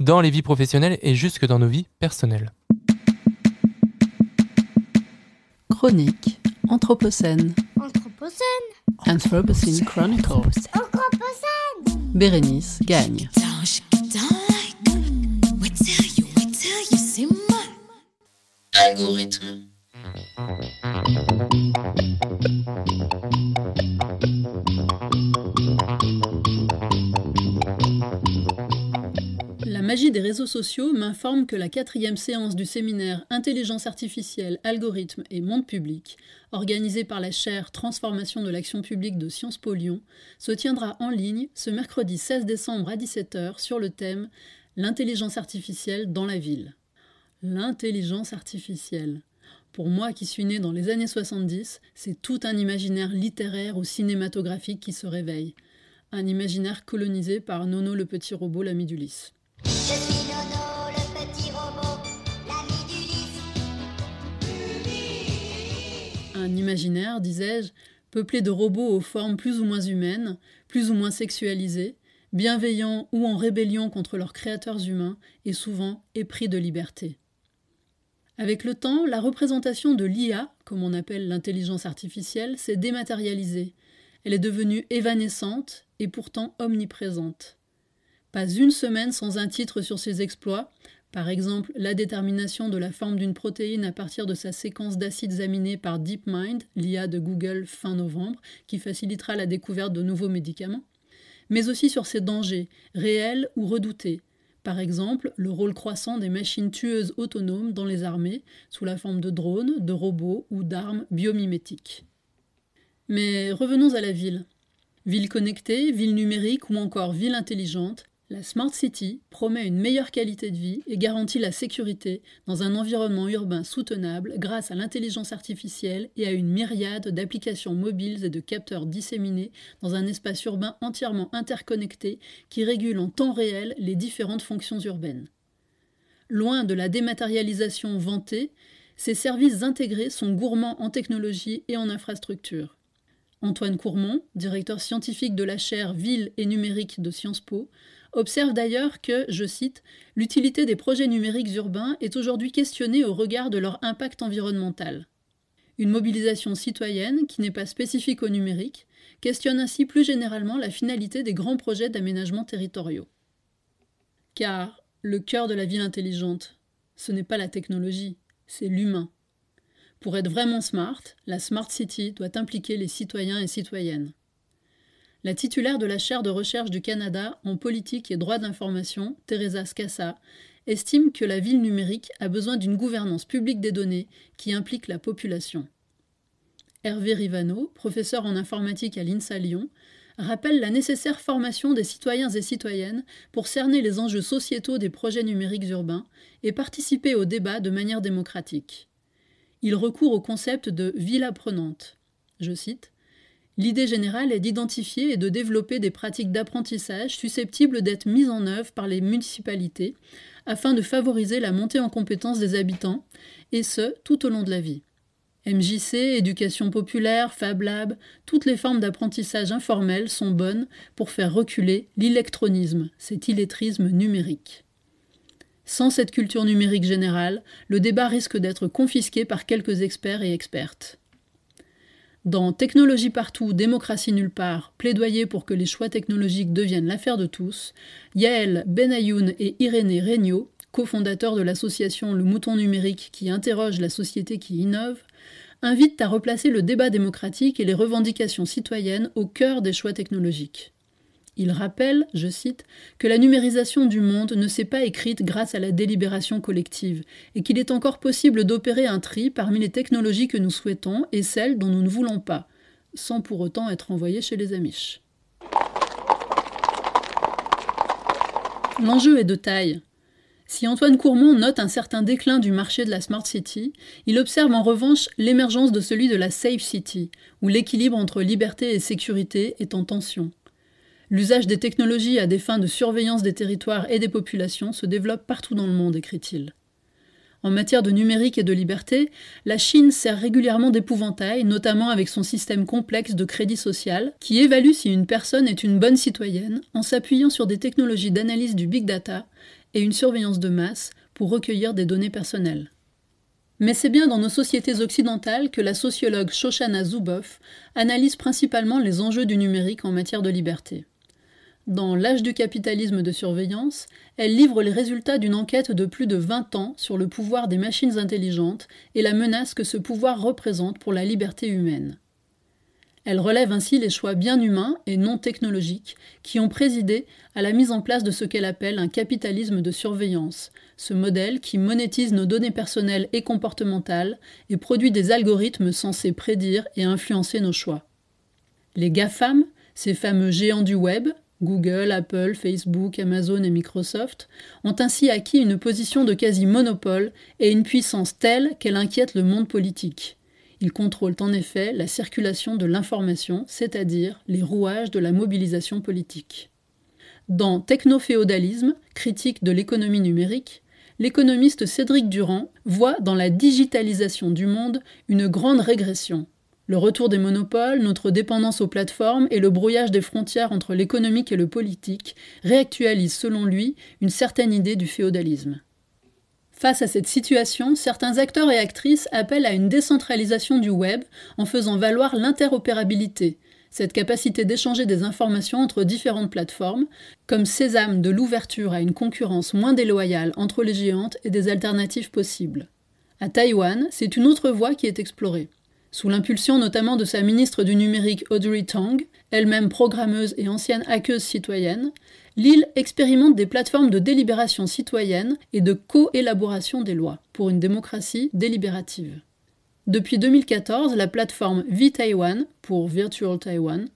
dans les vies professionnelles et jusque dans nos vies personnelles. Chronique Anthropocène. Anthropocène. Anthropocene Chronicles. Anthropocène. Bérénice gagne. Algorithme. Magie des réseaux sociaux m'informe que la quatrième séance du séminaire Intelligence artificielle, algorithmes et monde public, organisé par la chaire Transformation de l'action publique de Sciences Po Lyon, se tiendra en ligne ce mercredi 16 décembre à 17h sur le thème L'intelligence artificielle dans la ville. L'intelligence artificielle. Pour moi qui suis né dans les années 70, c'est tout un imaginaire littéraire ou cinématographique qui se réveille. Un imaginaire colonisé par Nono le petit robot, l'ami d'Ulysse. Je suis Nono, le petit robot, l'ami. Un imaginaire, disais-je, peuplé de robots aux formes plus ou moins humaines, plus ou moins sexualisées, bienveillants ou en rébellion contre leurs créateurs humains et souvent épris de liberté. Avec le temps, la représentation de l'IA, comme on appelle l'intelligence artificielle, s'est dématérialisée. Elle est devenue évanescente et pourtant omniprésente. Pas une semaine sans un titre sur ses exploits, par exemple la détermination de la forme d'une protéine à partir de sa séquence d'acides aminés par DeepMind, l'IA de Google fin novembre, qui facilitera la découverte de nouveaux médicaments, mais aussi sur ses dangers, réels ou redoutés, par exemple, le rôle croissant des machines tueuses autonomes dans les armées, sous la forme de drones, de robots ou d'armes biomimétiques. Mais revenons à la ville. Ville connectée, ville numérique ou encore ville intelligente, la Smart City promet une meilleure qualité de vie et garantit la sécurité dans un environnement urbain soutenable grâce à l'intelligence artificielle et à une myriade d'applications mobiles et de capteurs disséminés dans un espace urbain entièrement interconnecté qui régule en temps réel les différentes fonctions urbaines. Loin de la dématérialisation vantée, ces services intégrés sont gourmands en technologie et en infrastructure. Antoine Courmont, directeur scientifique de la chaire Ville et numérique de Sciences Po, observe d'ailleurs que, je cite, l'utilité des projets numériques urbains est aujourd'hui questionnée au regard de leur impact environnemental. Une mobilisation citoyenne, qui n'est pas spécifique au numérique, questionne ainsi plus généralement la finalité des grands projets d'aménagement territoriaux. Car le cœur de la ville intelligente, ce n'est pas la technologie, c'est l'humain. Pour être vraiment smart, la Smart City doit impliquer les citoyens et citoyennes. La titulaire de la chaire de recherche du Canada en politique et droit d'information, Teresa Scassa, estime que la ville numérique a besoin d'une gouvernance publique des données qui implique la population. Hervé Rivano, professeur en informatique à l'INSA Lyon, rappelle la nécessaire formation des citoyens et citoyennes pour cerner les enjeux sociétaux des projets numériques urbains et participer au débat de manière démocratique. Il recourt au concept de ville apprenante. Je cite L'idée générale est d'identifier et de développer des pratiques d'apprentissage susceptibles d'être mises en œuvre par les municipalités afin de favoriser la montée en compétence des habitants, et ce, tout au long de la vie. MJC, éducation populaire, Fab Lab, toutes les formes d'apprentissage informel sont bonnes pour faire reculer l'électronisme, cet illettrisme numérique. Sans cette culture numérique générale, le débat risque d'être confisqué par quelques experts et expertes. Dans Technologie partout, démocratie nulle part, plaidoyer pour que les choix technologiques deviennent l'affaire de tous, Yael Benayoun et Irénée Regnault, cofondateurs de l'association Le Mouton Numérique qui interroge la société qui innove, invitent à replacer le débat démocratique et les revendications citoyennes au cœur des choix technologiques. Il rappelle, je cite, que la numérisation du monde ne s'est pas écrite grâce à la délibération collective, et qu'il est encore possible d'opérer un tri parmi les technologies que nous souhaitons et celles dont nous ne voulons pas, sans pour autant être envoyés chez les Amish. L'enjeu est de taille. Si Antoine Courmont note un certain déclin du marché de la Smart City, il observe en revanche l'émergence de celui de la Safe City, où l'équilibre entre liberté et sécurité est en tension. L'usage des technologies à des fins de surveillance des territoires et des populations se développe partout dans le monde, écrit-il. En matière de numérique et de liberté, la Chine sert régulièrement d'épouvantail, notamment avec son système complexe de crédit social, qui évalue si une personne est une bonne citoyenne en s'appuyant sur des technologies d'analyse du big data et une surveillance de masse pour recueillir des données personnelles. Mais c'est bien dans nos sociétés occidentales que la sociologue Shoshana Zuboff analyse principalement les enjeux du numérique en matière de liberté. Dans L'âge du capitalisme de surveillance, elle livre les résultats d'une enquête de plus de 20 ans sur le pouvoir des machines intelligentes et la menace que ce pouvoir représente pour la liberté humaine. Elle relève ainsi les choix bien humains et non technologiques qui ont présidé à la mise en place de ce qu'elle appelle un capitalisme de surveillance, ce modèle qui monétise nos données personnelles et comportementales et produit des algorithmes censés prédire et influencer nos choix. Les GAFAM, ces fameux géants du web, Google, Apple, Facebook, Amazon et Microsoft ont ainsi acquis une position de quasi-monopole et une puissance telle qu'elle inquiète le monde politique. Ils contrôlent en effet la circulation de l'information, c'est-à-dire les rouages de la mobilisation politique. Dans Technoféodalisme, critique de l'économie numérique, l'économiste Cédric Durand voit dans la digitalisation du monde une grande régression, le retour des monopoles, notre dépendance aux plateformes et le brouillage des frontières entre l'économique et le politique réactualisent selon lui une certaine idée du féodalisme. Face à cette situation, certains acteurs et actrices appellent à une décentralisation du web en faisant valoir l'interopérabilité, cette capacité d'échanger des informations entre différentes plateformes, comme sésame de l'ouverture à une concurrence moins déloyale entre les géantes et des alternatives possibles. À Taïwan, c'est une autre voie qui est explorée. Sous l'impulsion notamment de sa ministre du numérique Audrey Tang, elle-même programmeuse et ancienne hackeuse citoyenne, l'île expérimente des plateformes de délibération citoyenne et de co-élaboration des lois pour une démocratie délibérative. Depuis 2014, la plateforme V-Taiwan, pour Virtual Taiwan,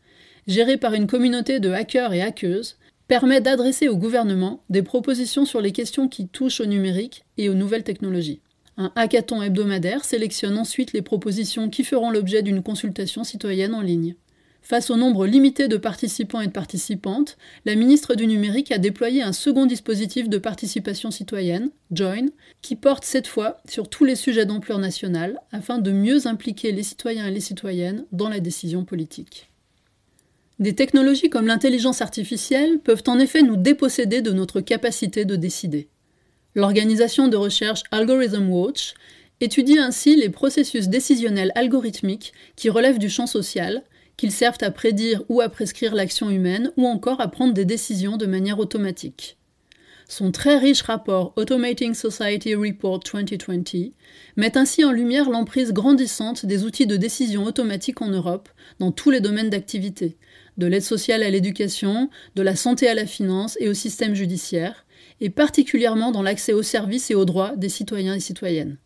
gérée par une communauté de hackers et hackeuses, permet d'adresser au gouvernement des propositions sur les questions qui touchent au numérique et aux nouvelles technologies. Un hackathon hebdomadaire sélectionne ensuite les propositions qui feront l'objet d'une consultation citoyenne en ligne. Face au nombre limité de participants et de participantes, la ministre du Numérique a déployé un second dispositif de participation citoyenne, Join, qui porte cette fois sur tous les sujets d'ampleur nationale afin de mieux impliquer les citoyens et les citoyennes dans la décision politique. Des technologies comme l'intelligence artificielle peuvent en effet nous déposséder de notre capacité de décider. L'organisation de recherche Algorithm Watch étudie ainsi les processus décisionnels algorithmiques qui relèvent du champ social, qu'ils servent à prédire ou à prescrire l'action humaine ou encore à prendre des décisions de manière automatique. Son très riche rapport Automating Society Report 2020 met ainsi en lumière l'emprise grandissante des outils de décision automatique en Europe dans tous les domaines d'activité, de l'aide sociale à l'éducation, de la santé à la finance et au système judiciaire, et particulièrement dans l'accès aux services et aux droits des citoyens et citoyennes.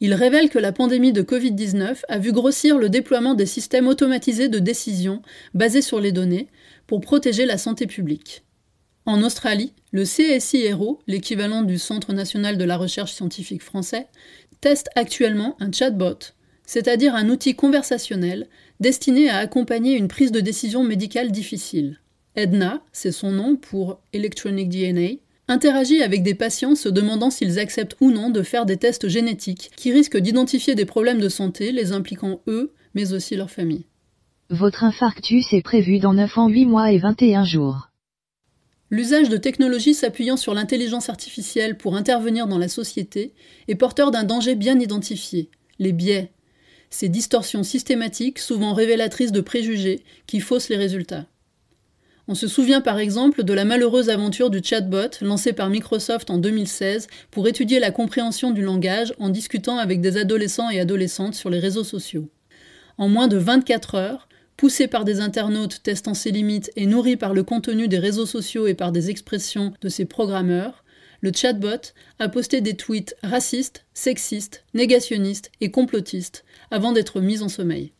Il révèle que la pandémie de Covid-19 a vu grossir le déploiement des systèmes automatisés de décision basés sur les données pour protéger la santé publique. En Australie, le CSIRO, l'équivalent du Centre national de la recherche scientifique français, teste actuellement un chatbot, c'est-à-dire un outil conversationnel destiné à accompagner une prise de décision médicale difficile. Edna, c'est son nom pour Electronic DNA, interagit avec des patients se demandant s'ils acceptent ou non de faire des tests génétiques qui risquent d'identifier des problèmes de santé les impliquant eux, mais aussi leur famille. Votre infarctus est prévu dans 9 ans 8 mois et 21 jours. L'usage de technologies s'appuyant sur l'intelligence artificielle pour intervenir dans la société est porteur d'un danger bien identifié, les biais, ces distorsions systématiques souvent révélatrices de préjugés qui faussent les résultats. On se souvient par exemple de la malheureuse aventure du chatbot lancé par Microsoft en 2016 pour étudier la compréhension du langage en discutant avec des adolescents et adolescentes sur les réseaux sociaux. En moins de 24 heures, poussé par des internautes testant ses limites et nourri par le contenu des réseaux sociaux et par des expressions de ses programmeurs, le chatbot a posté des tweets racistes, sexistes, négationnistes et complotistes avant d'être mis en sommeil.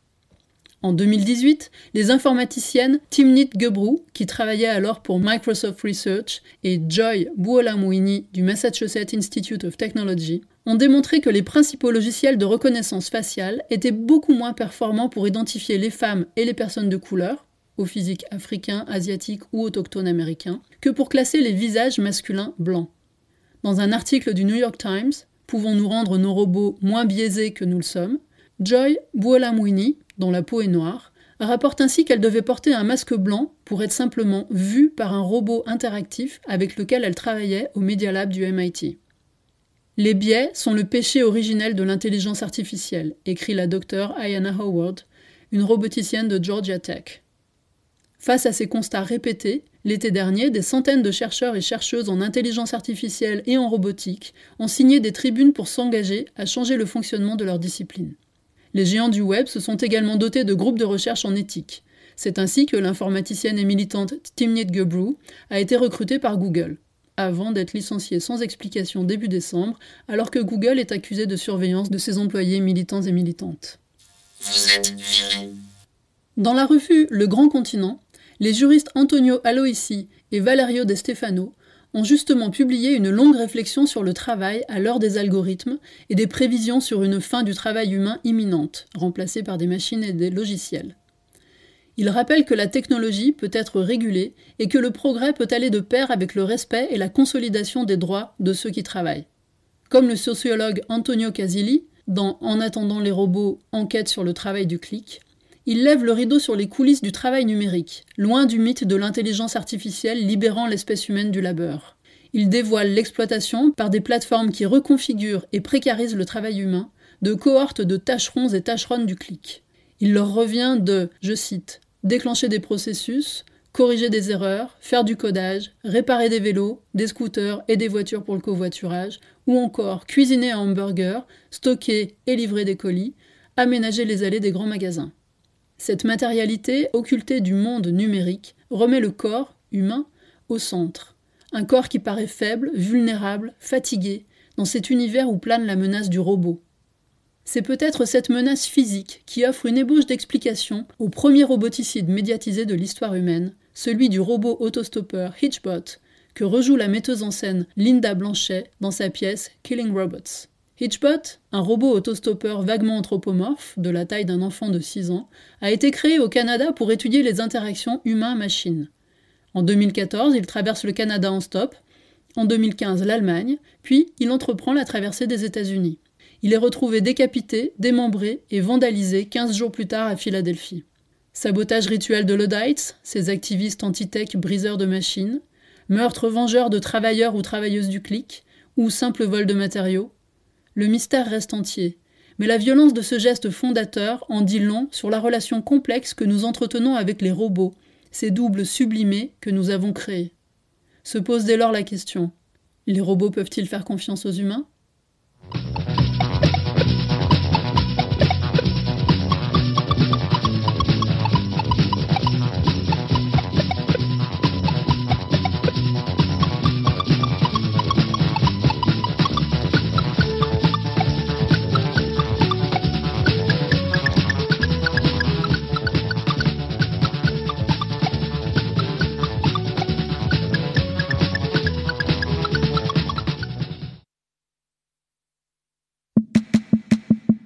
En 2018, les informaticiennes Timnit Gebru, qui travaillait alors pour Microsoft Research, et Joy Buolamwini du Massachusetts Institute of Technology ont démontré que les principaux logiciels de reconnaissance faciale étaient beaucoup moins performants pour identifier les femmes et les personnes de couleur, au physique africain, asiatique ou autochtone américain, que pour classer les visages masculins blancs. Dans un article du New York Times, Pouvons-nous rendre nos robots moins biaisés que nous le sommes? Joy Buolamwini, dont la peau est noire, rapporte ainsi qu'elle devait porter un masque blanc pour être simplement vue par un robot interactif avec lequel elle travaillait au Media Lab du MIT. Les biais sont le péché originel de l'intelligence artificielle, écrit la docteure Ayana Howard, une roboticienne de Georgia Tech. Face à ces constats répétés, l'été dernier, des centaines de chercheurs et chercheuses en intelligence artificielle et en robotique ont signé des tribunes pour s'engager à changer le fonctionnement de leur discipline. Les géants du web se sont également dotés de groupes de recherche en éthique. C'est ainsi que l'informaticienne et militante Timnit Gebru a été recrutée par Google avant d'être licencié sans explication début décembre, alors que Google est accusé de surveillance de ses employés militants et militantes. Vous êtes viré. Dans la revue Le Grand Continent, les juristes Antonio Aloisi et Valerio De Stefano ont justement publié une longue réflexion sur le travail à l'heure des algorithmes et des prévisions sur une fin du travail humain imminente, remplacée par des machines et des logiciels. Il rappelle que la technologie peut être régulée et que le progrès peut aller de pair avec le respect et la consolidation des droits de ceux qui travaillent. Comme le sociologue Antonio Casilli, dans En attendant les robots, enquête sur le travail du clic, il lève le rideau sur les coulisses du travail numérique, loin du mythe de l'intelligence artificielle libérant l'espèce humaine du labeur. Il dévoile l'exploitation, par des plateformes qui reconfigurent et précarisent le travail humain, de cohortes de tâcherons et tâcheronnes du clic. Il leur revient de, je cite, déclencher des processus, corriger des erreurs, faire du codage, réparer des vélos, des scooters et des voitures pour le covoiturage, ou encore cuisiner un hamburger, stocker et livrer des colis, aménager les allées des grands magasins. Cette matérialité, occultée du monde numérique, remet le corps, humain, au centre. Un corps qui paraît faible, vulnérable, fatigué, dans cet univers où plane la menace du robot, c'est peut-être cette menace physique qui offre une ébauche d'explication au premier roboticide médiatisé de l'histoire humaine, celui du robot autostoppeur Hitchbot, que rejoue la metteuse en scène Linda Blanchet dans sa pièce Killing Robots. Hitchbot, un robot autostoppeur vaguement anthropomorphe, de la taille d'un enfant de 6 ans, a été créé au Canada pour étudier les interactions humain-machine. En 2014, il traverse le Canada en stop, en 2015 l'Allemagne, puis il entreprend la traversée des États-Unis. Il est retrouvé décapité, démembré et vandalisé 15 jours plus tard à Philadelphie. Sabotage rituel de Luddites, ces activistes anti-tech briseurs de machines, meurtre vengeur de travailleurs ou travailleuses du clic, ou simple vol de matériaux. Le mystère reste entier, mais la violence de ce geste fondateur en dit long sur la relation complexe que nous entretenons avec les robots, ces doubles sublimés que nous avons créés. Se pose dès lors la question. Les robots peuvent-ils faire confiance aux humains?